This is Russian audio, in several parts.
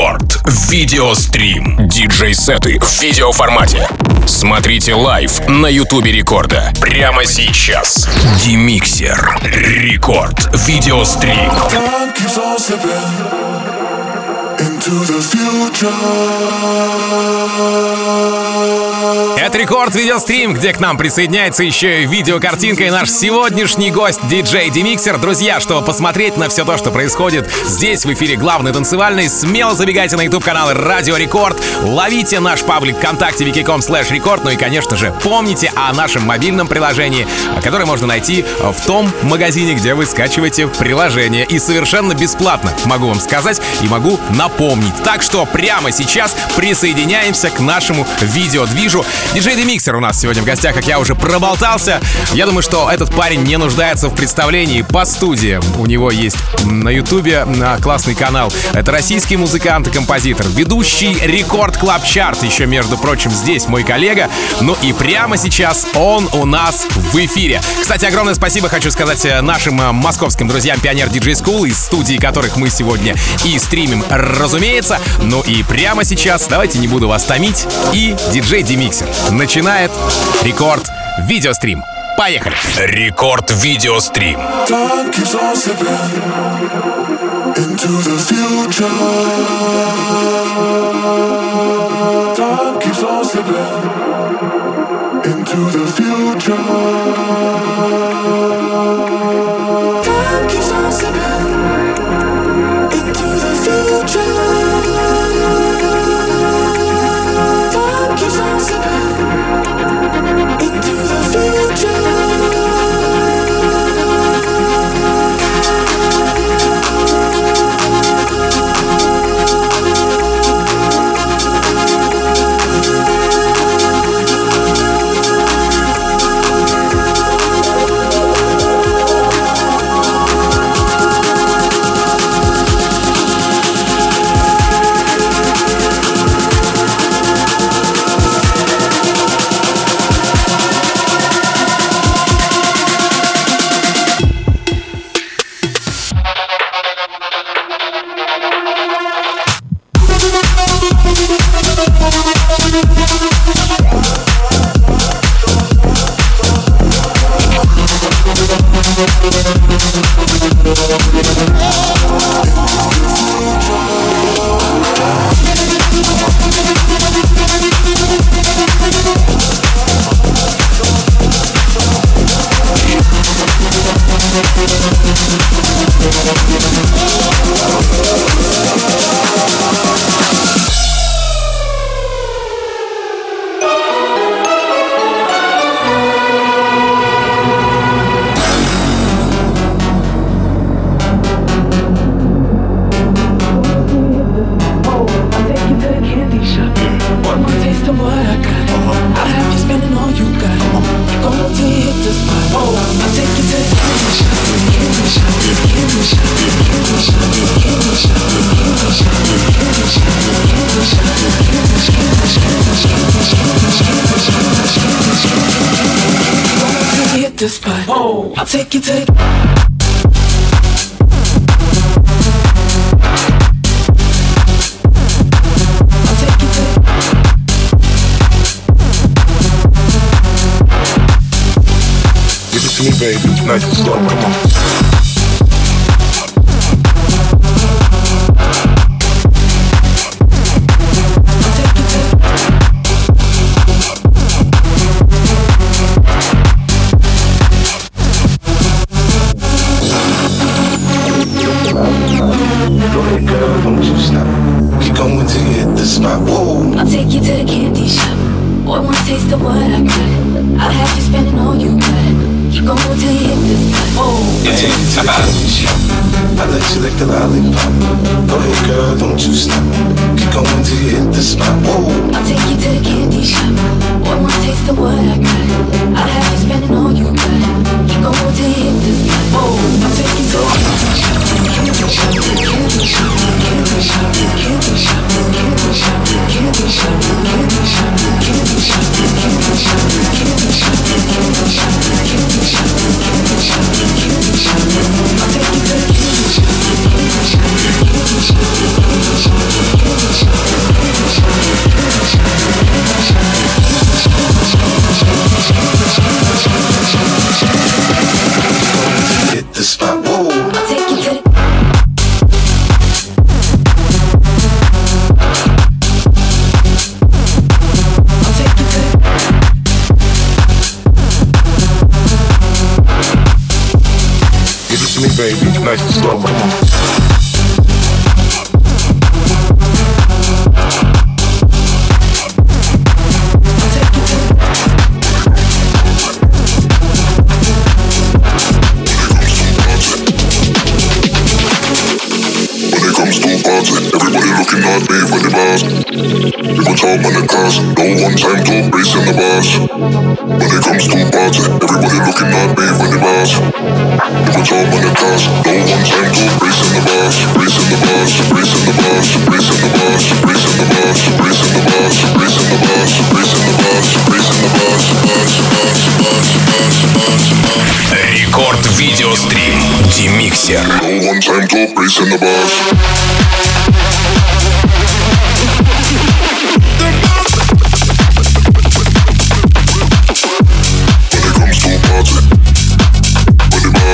Рекорд. Видеострим. Диджей-сеты в видеоформате. Смотрите live на Ютубе Рекорда. Прямо сейчас. Dimixer. Рекорд. Видеострим. into the future. Это рекорд видеострим, где к нам присоединяется еще и видеокартинка и наш сегодняшний гость диджей Dimixer. Друзья, чтобы посмотреть на все то, что происходит здесь в эфире главный танцевальный, смело забегайте на YouTube канал Радио Рекорд, ловите наш паблик ВКонтакте wiki.com slash рекорд, ну и, конечно же, помните о нашем мобильном приложении, которое можно найти в том магазине, где вы скачиваете приложение. И совершенно бесплатно, могу вам сказать и могу напомнить. Так что прямо сейчас присоединяемся к нашему видеодвижу. Диджей Демиксер у нас сегодня в гостях, как я уже проболтался. Я думаю, что этот парень не нуждается в представлении по студии. У него есть на ютубе классный канал. Это российский музыкант и композитор, ведущий Record Club Chart, еще, между прочим, здесь мой коллега. Ну и прямо сейчас он у нас в эфире. Кстати, огромное спасибо хочу сказать э, нашим э, московским друзьям Pioneer DJ School, из студии которых мы сегодня и стримим, разумеется. Ну и прямо сейчас, давайте не буду вас томить, и диджей Dimixer начинает рекорд видеострим. Поехали! Рекорд видеострим. Time keeps on slipping into the future. Time keeps on slipping into the future. Baby. Nice and slow. Come on. heartbeat when it bars. People talk when it cars. No one time to bass in the bars. When it comes to party, everybody looking at me when it bars. People talk when it cars. No one time to bass in the bars. Bass in the bars. Bass in the bars. Bass in the bars. Bass in the bars. Bass in the bars. Bass in the bars. Bass in the bars. Bass in the bars. Bars. Bars. Bars. Bars. Bars. Bars. Рекорд видеострим. Демиксер. No one time to bass in the bars.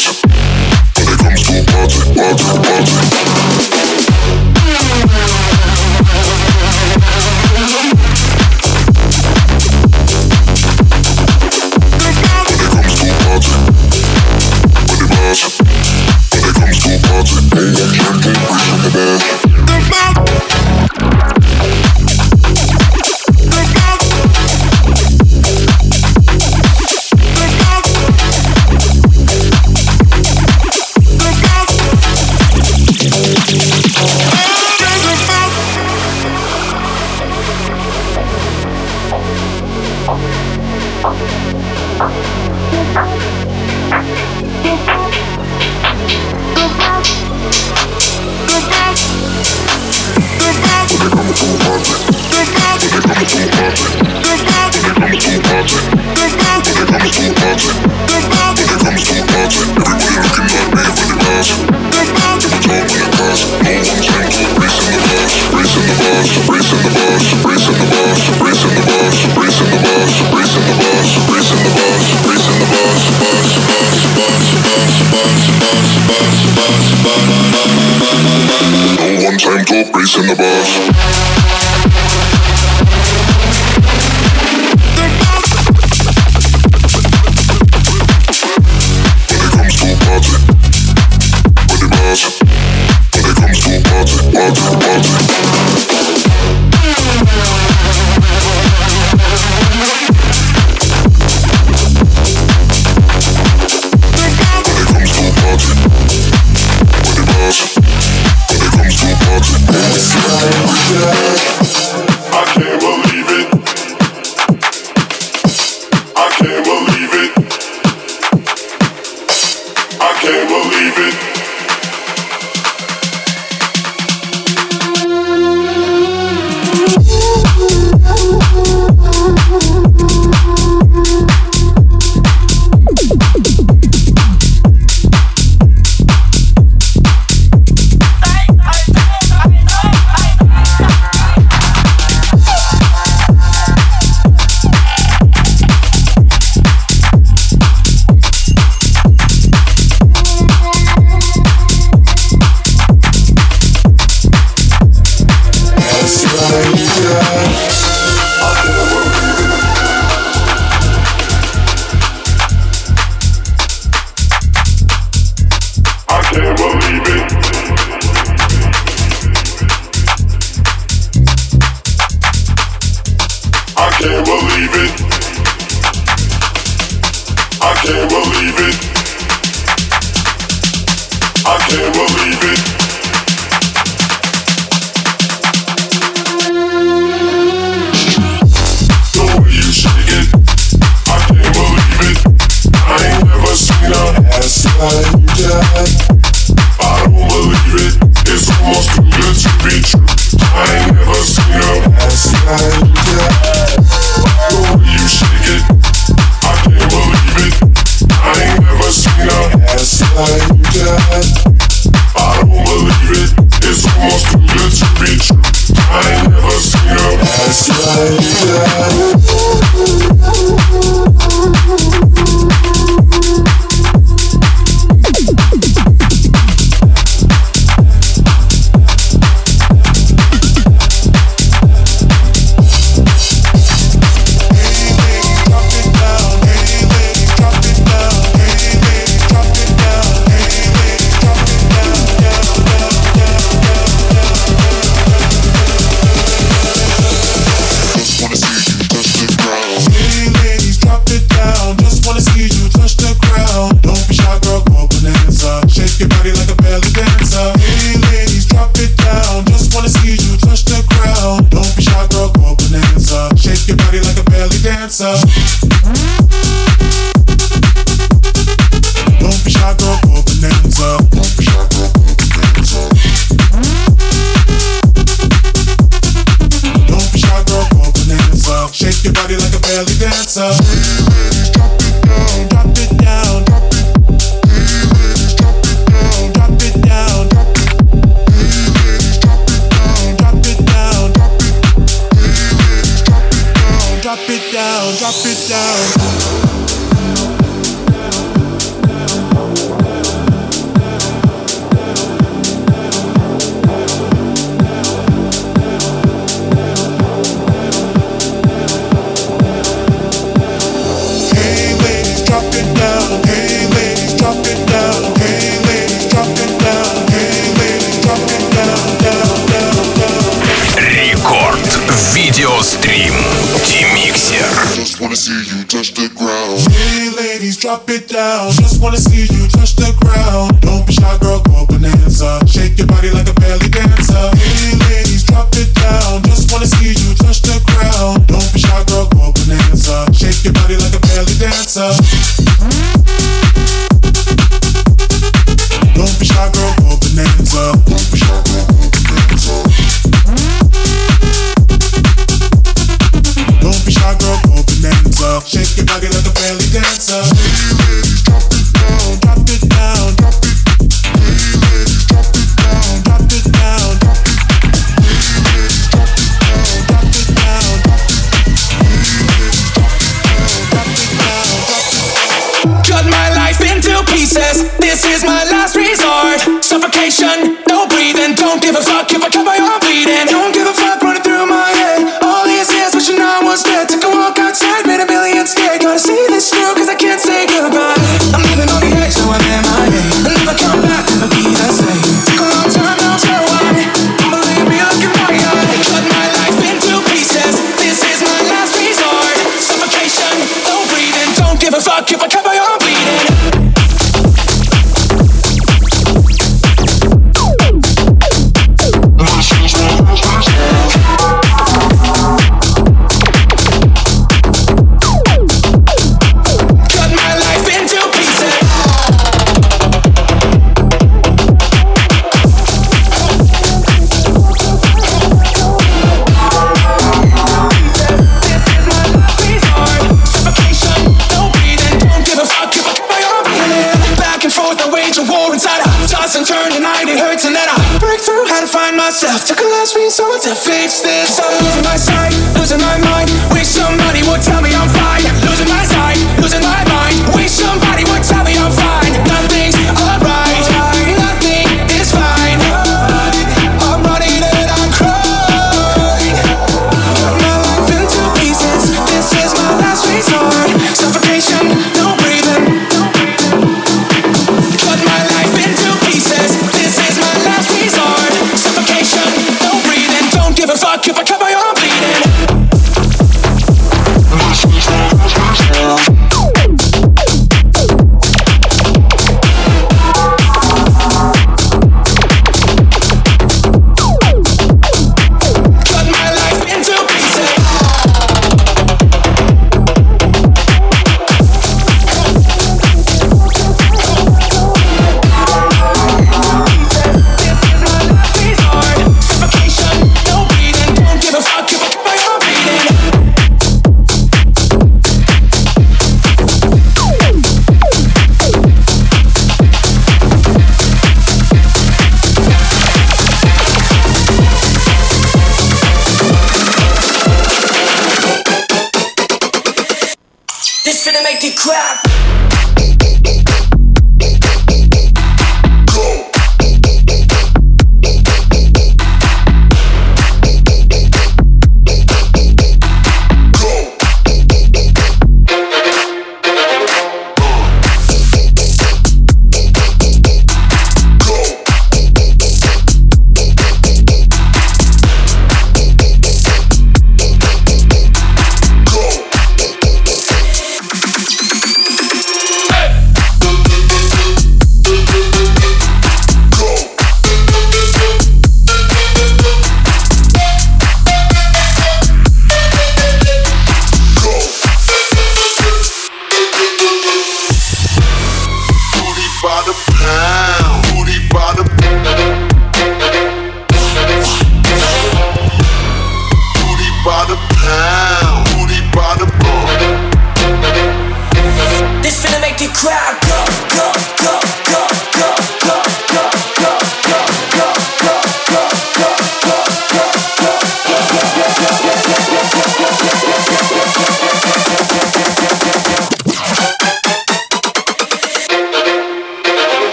Bishop. When it comes to party. drop it down. Just wanna see you touch the ground.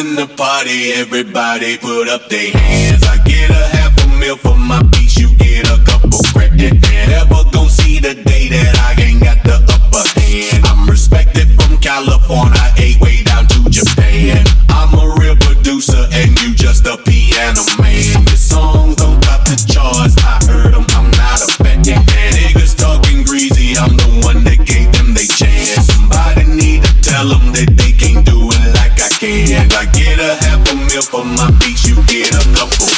in the party, everybody put up their hands. I get a half a meal for my beats, you get a couple credit. Never gon' see the day that I ain't got the upper hand. I'm respected from California, eight way down to Japan. I'm a real producer, and you just a piano man. This song up on my beach, you get a couple.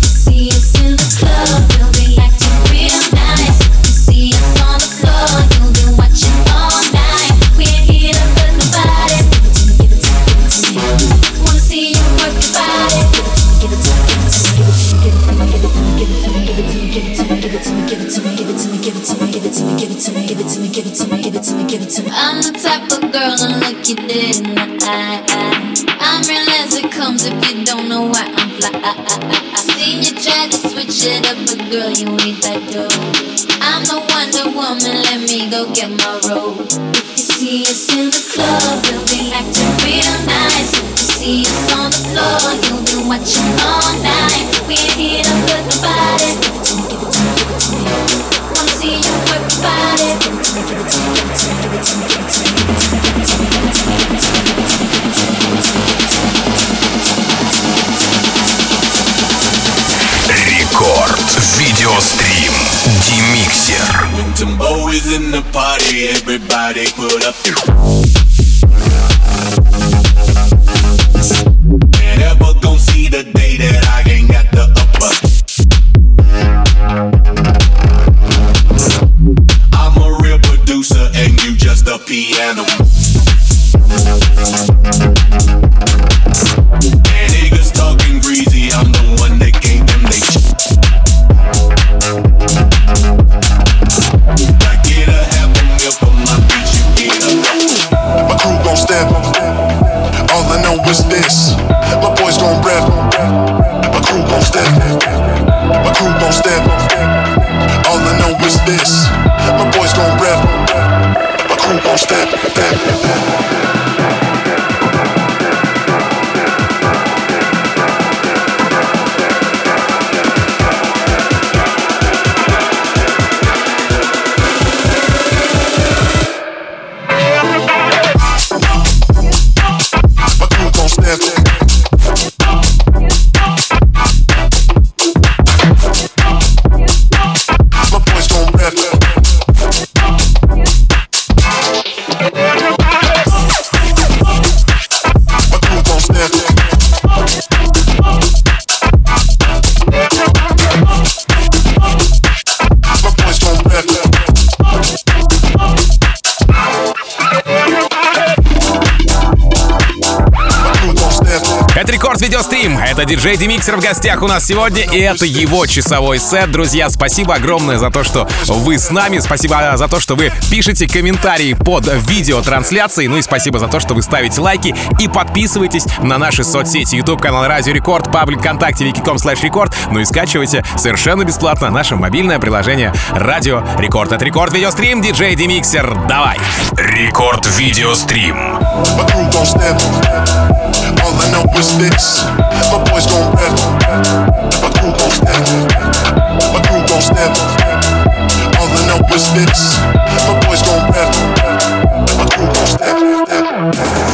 See us in the club, we'll be acting real nice. See us on the floor, you'll be watching all night. We ain't here to hurt nobody. Give it to me, give it to me, give it to me. Wanna see you. Give it to me, give it to me, give it to me, give it to me, give it to me, give it to me, give it to me, give it to me, give it to me, give it to me, give it to me, give it to me, give it to me, give it to me, give it to me. I'm the type of girl to look you dead in the eye. seen you try to switch it up, but girl, you ain't that dope. I'm the Wonder Woman, let me go get my robe. If you see us in the club, we'll be acting real nice. If you see us on the floor, is in the party, everybody put up диджей Dimixer в гостях у нас сегодня, и это его часовой сет. Друзья, спасибо огромное за то, что вы с нами. Спасибо за то, что вы пишете комментарии под видеотрансляцией. Ну и спасибо за то, что вы ставите лайки и подписываетесь на наши соцсети. YouTube канал Радио Рекорд, паблик ВКонтакте, vk.com slash record. Ну и скачивайте совершенно бесплатно наше мобильное приложение Радио Рекорд. Это Рекорд Видеострим, диджей Dimixer. Давай! Рекорд. Видеострим. My I know is this. My boys gon' rep. My crew gon' step. My crew gon' step. All I know is this. My boys gon' step. My crew gon' step.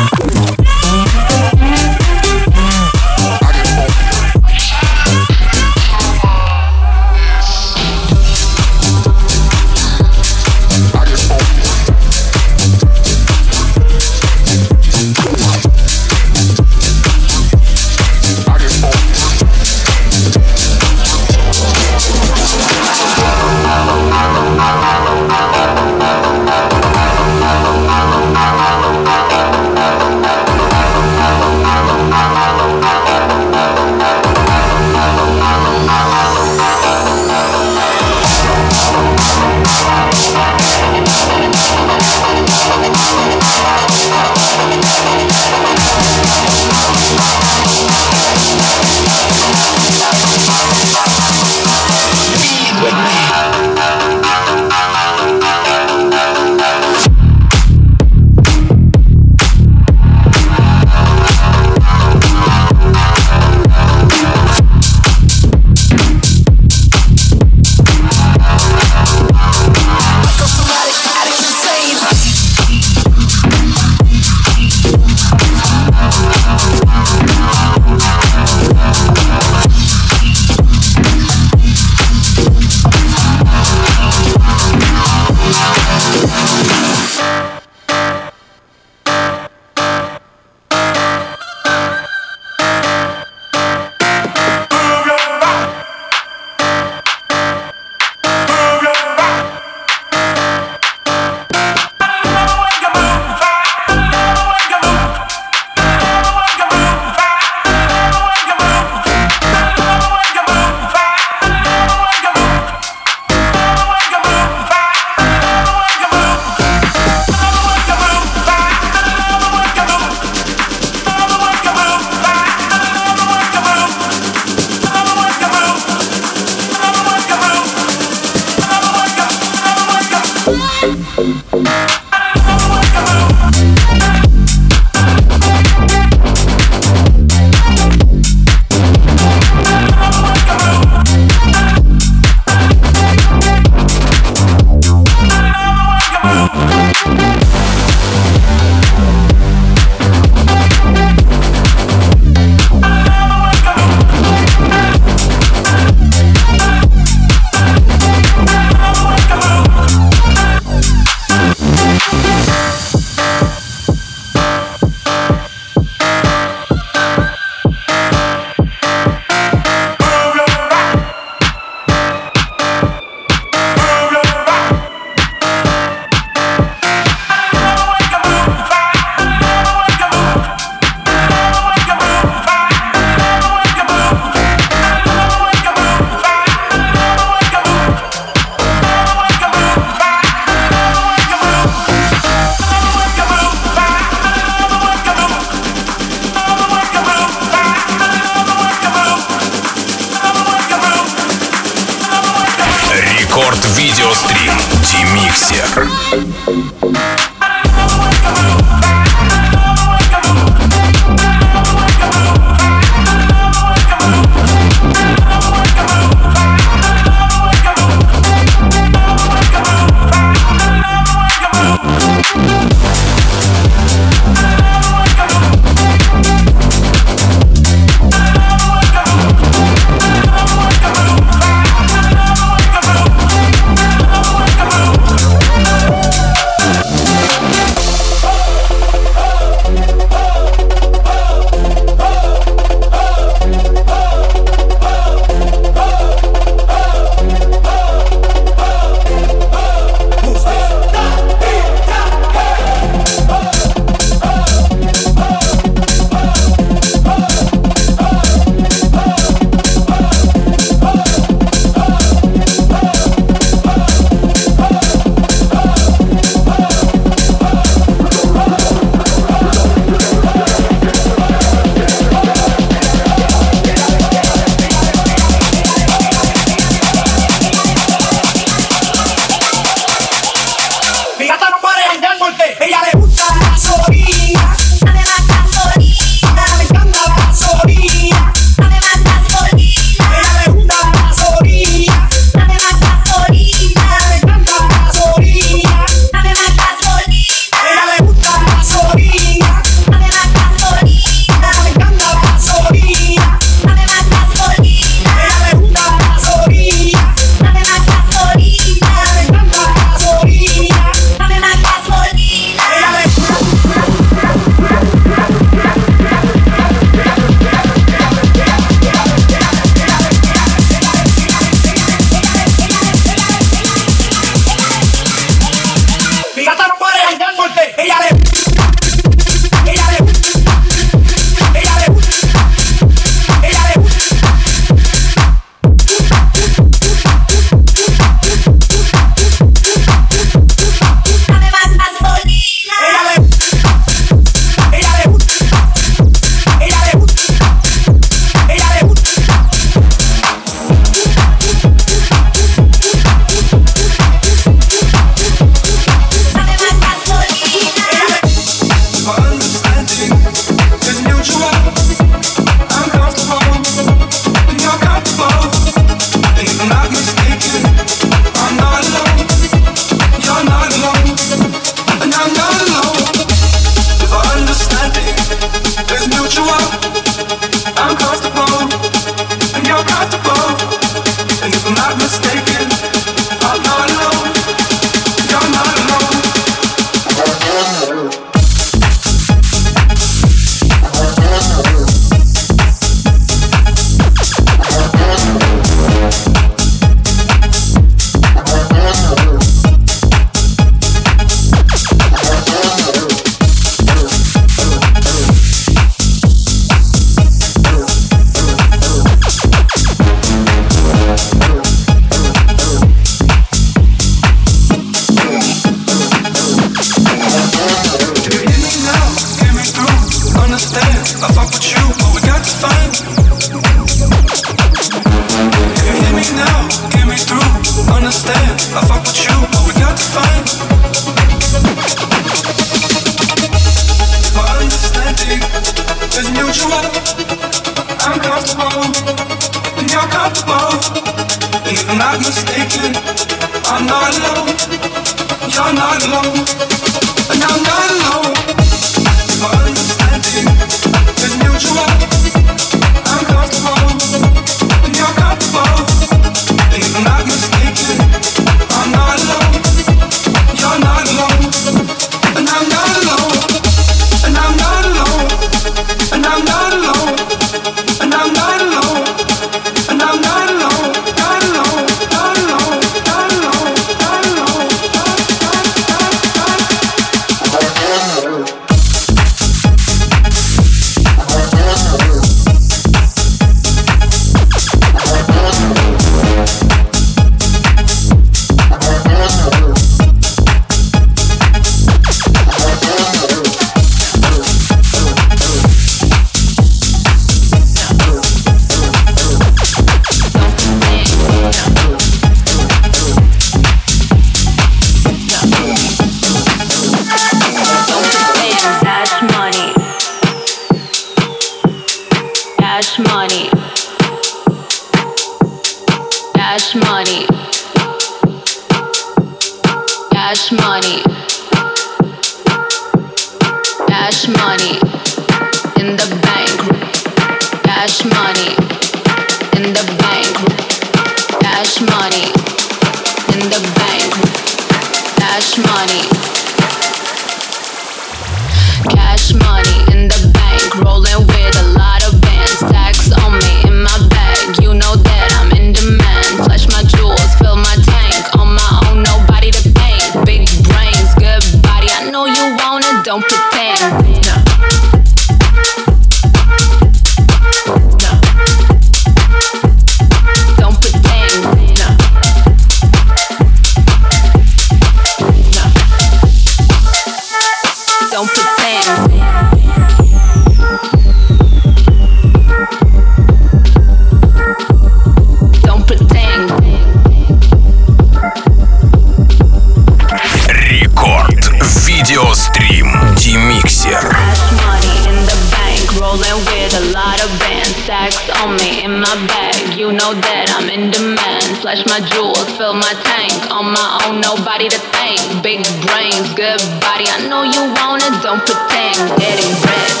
rolling with a lot of bands. Stacks on me in my bag. You know that I'm in demand. Flash my jewels, fill my tank. On my own, nobody to thank. Big brains, good body. I know you want it, don't pretend. Getting rich,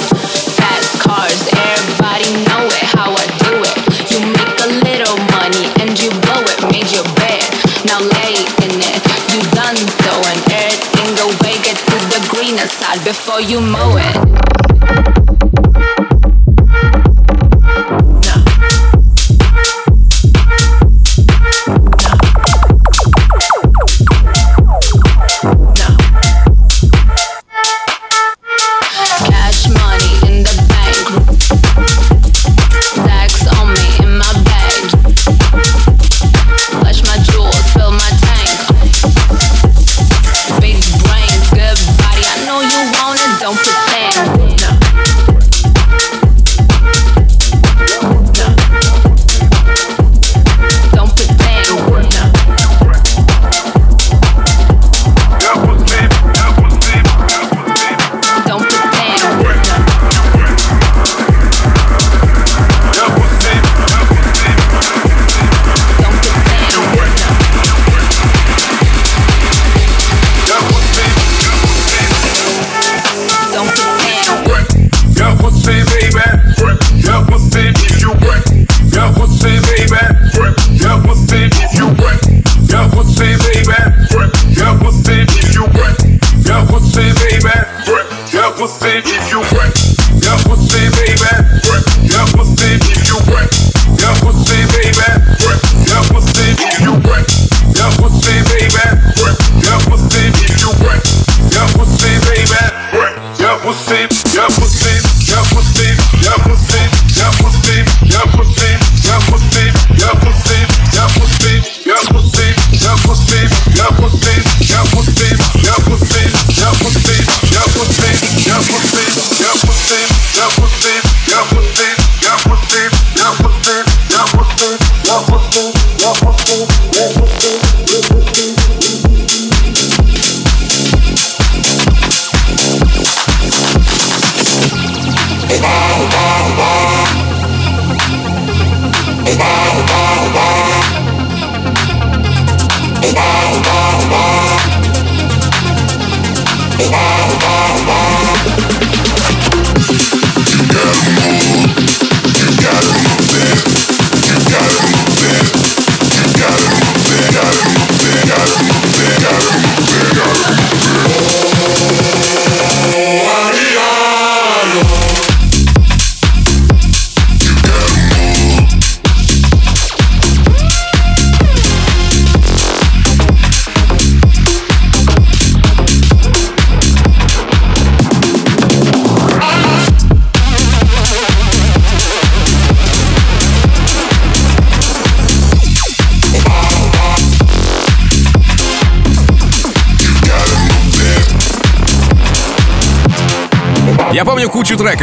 fast cars, everybody know it. How I do it. You make a little money and you blow it. Made your bed, now lay in it. You done throwing everything away. Get to the greener side before you mow it.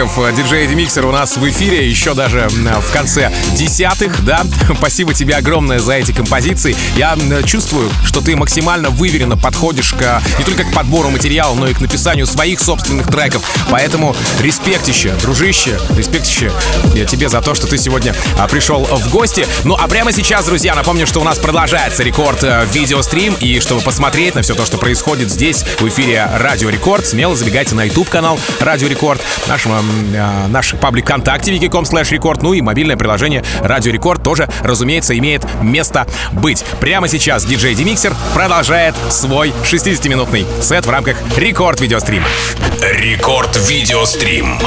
кучу треков э, диджея Демиксер у нас в эфире, еще даже э, в конце десятых, да. Спасибо тебе огромное за эти композиции. Я э, чувствую, что ты максимально выверенно подходишь к не только к подбору материала, но и к написанию своих собственных треков. Поэтому респектище, дружище, респектище тебе за то, что ты сегодня пришел в гости. Ну а прямо сейчас, друзья, напомню, что у нас продолжается рекорд видеострим, и чтобы посмотреть на все то, что происходит здесь, в эфире Радио Рекорд, смело забегайте на YouTube канал Радио Рекорд нашего, э, наш паблик ВКонтакте vk.com slash record, ну и мобильное приложение Радио Рекорд тоже, разумеется, имеет место быть. Прямо сейчас диджей Dimixer продолжает свой 60-минутный сет в рамках Рекорд Видеострим. Рекорд Видеострим.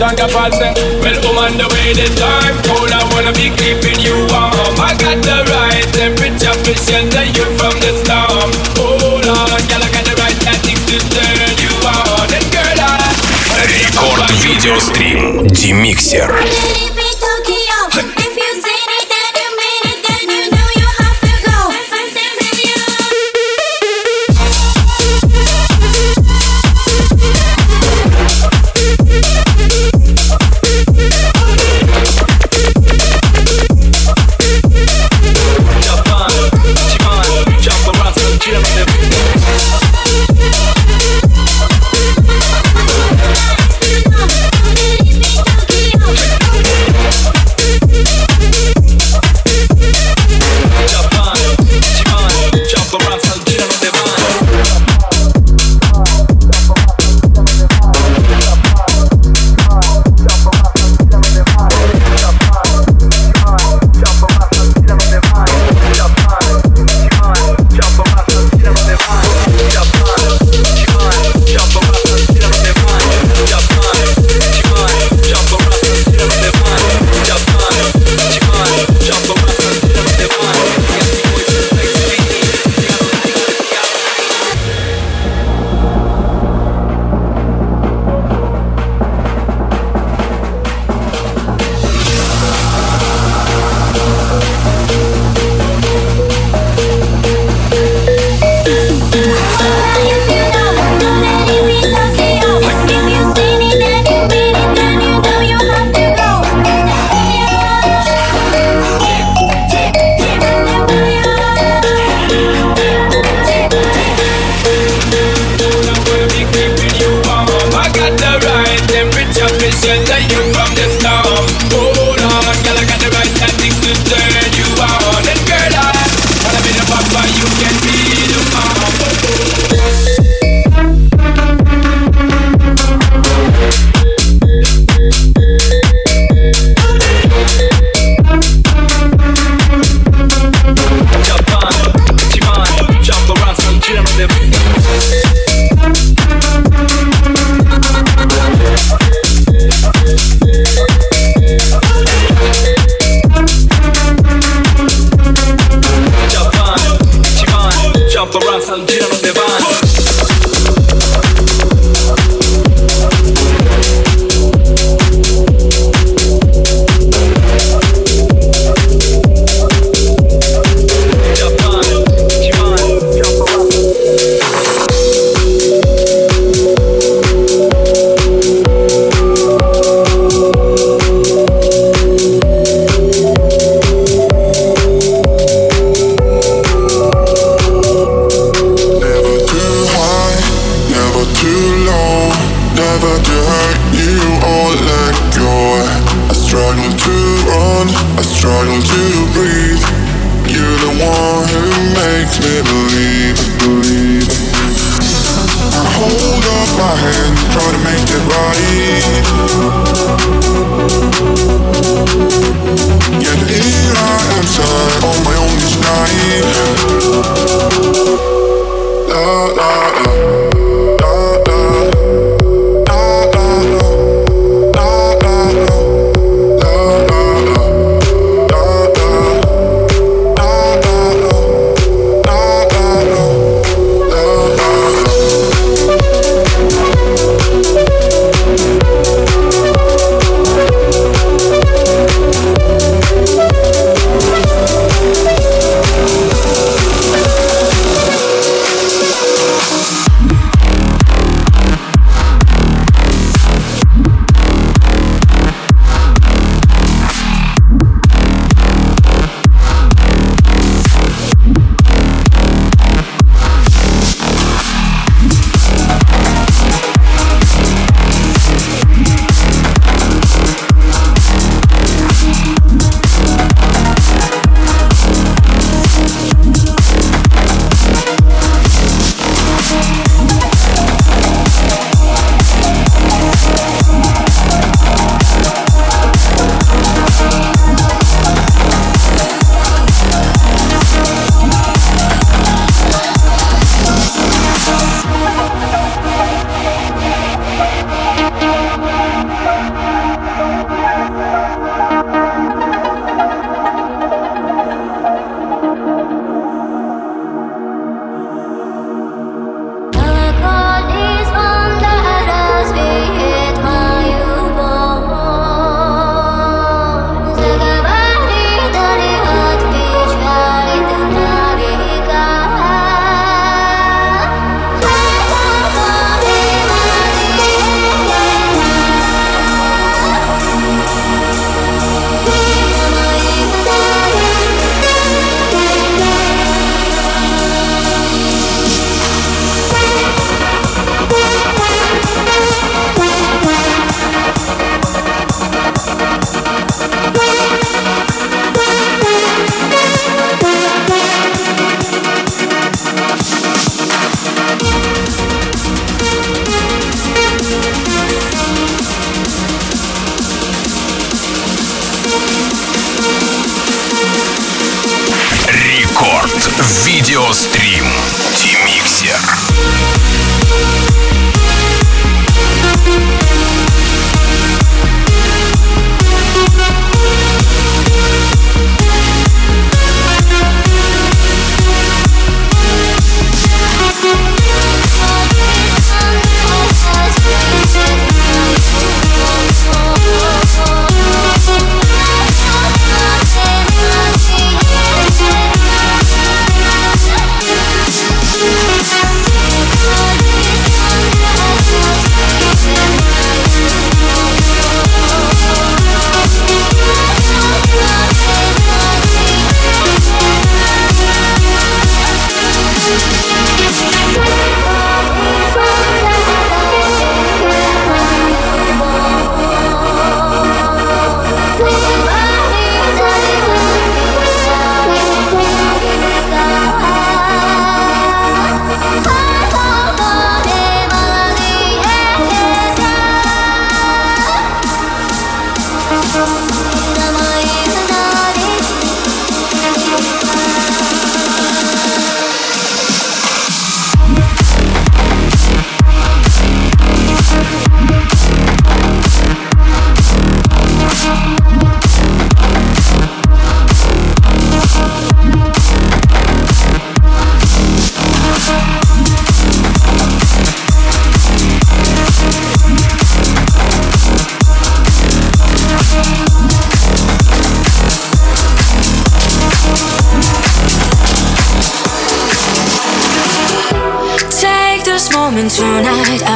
Sandra Paul say, Well, I'm on the way the time cold. I wanna be keeping you warm. I got the right temperature to shelter you from the storm. Hold on, girl, I got the right tactics to turn you on. And girl, I. Рекорд видеострим Демиксер.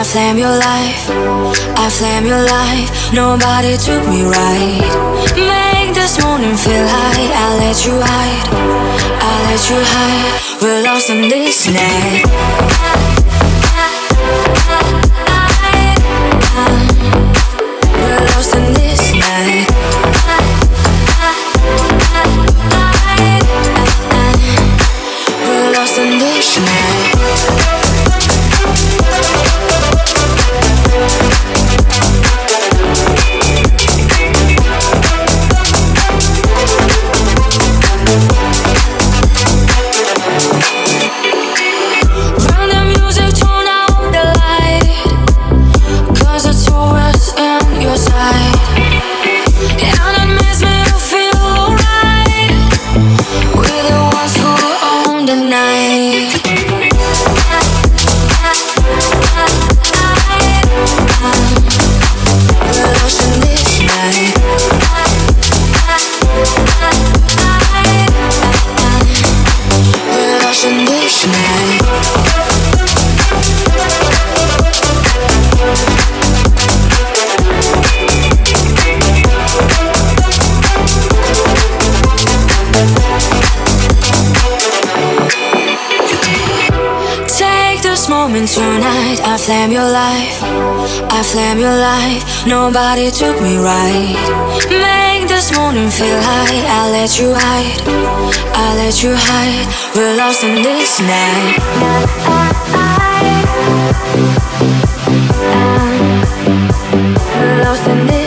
Flame your life, I flame your life. Nobody took me right. Make this morning feel high. I let you hide, I let you hide. We're lost in this night. tonight. I flame your life, I flame your life. Nobody took me right. Make this morning feel high. I let you hide, I let you hide. We're lost in this night. We're lost in this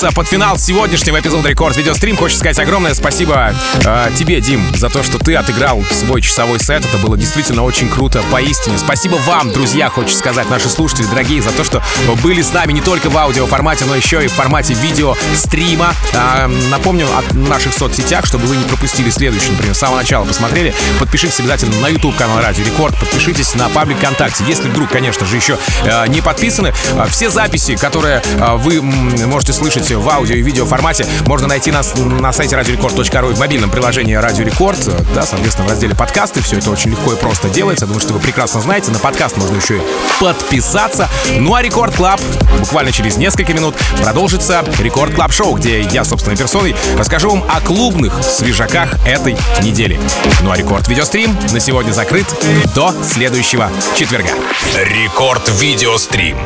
сейчас, под финал сегодняшнего эпизода Рекорд Видеострим, хочется сказать огромное спасибо э, тебе, Дим, за то, что ты отыграл свой часовой сет. Это было действительно очень круто, поистине. Спасибо вам, друзья, хочется сказать, наши слушатели дорогие, за то, что были с нами не только в аудиоформате, но еще и в формате видео-стрима. Э, напомню о наших соцсетях, чтобы вы не пропустили следующее, например, с самого начала посмотрели. Подпишитесь обязательно на YouTube канал Радио Рекорд, подпишитесь на паблик ВКонтакте. Если вдруг, конечно же, еще э, не подписаны, э, все записи, которые э, вы можете слышать в аудио и видео формате, можно найти нас на сайте radiorecord.ru и в мобильном приложении Радио Рекорд, да, соответственно, в разделе подкасты. Все это очень легко и просто делается. Думаю, что вы прекрасно знаете. На подкаст можно еще и подписаться. Ну а Record Club буквально через несколько минут продолжится Record Club Show, где я, собственной персоной, расскажу вам о клубных свежаках этой недели. Ну а Рекорд Видеострим на сегодня закрыт до следующего четверга. Рекорд Видеострим.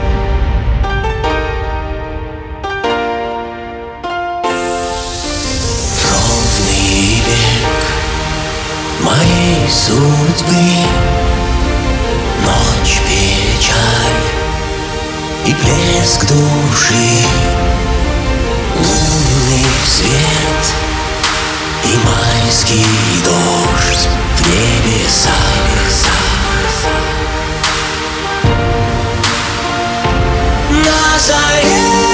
судьбы. Ночь печаль и плеск души. Лунный свет и майский дождь в небесах. На заре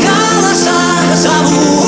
Голоса зовут.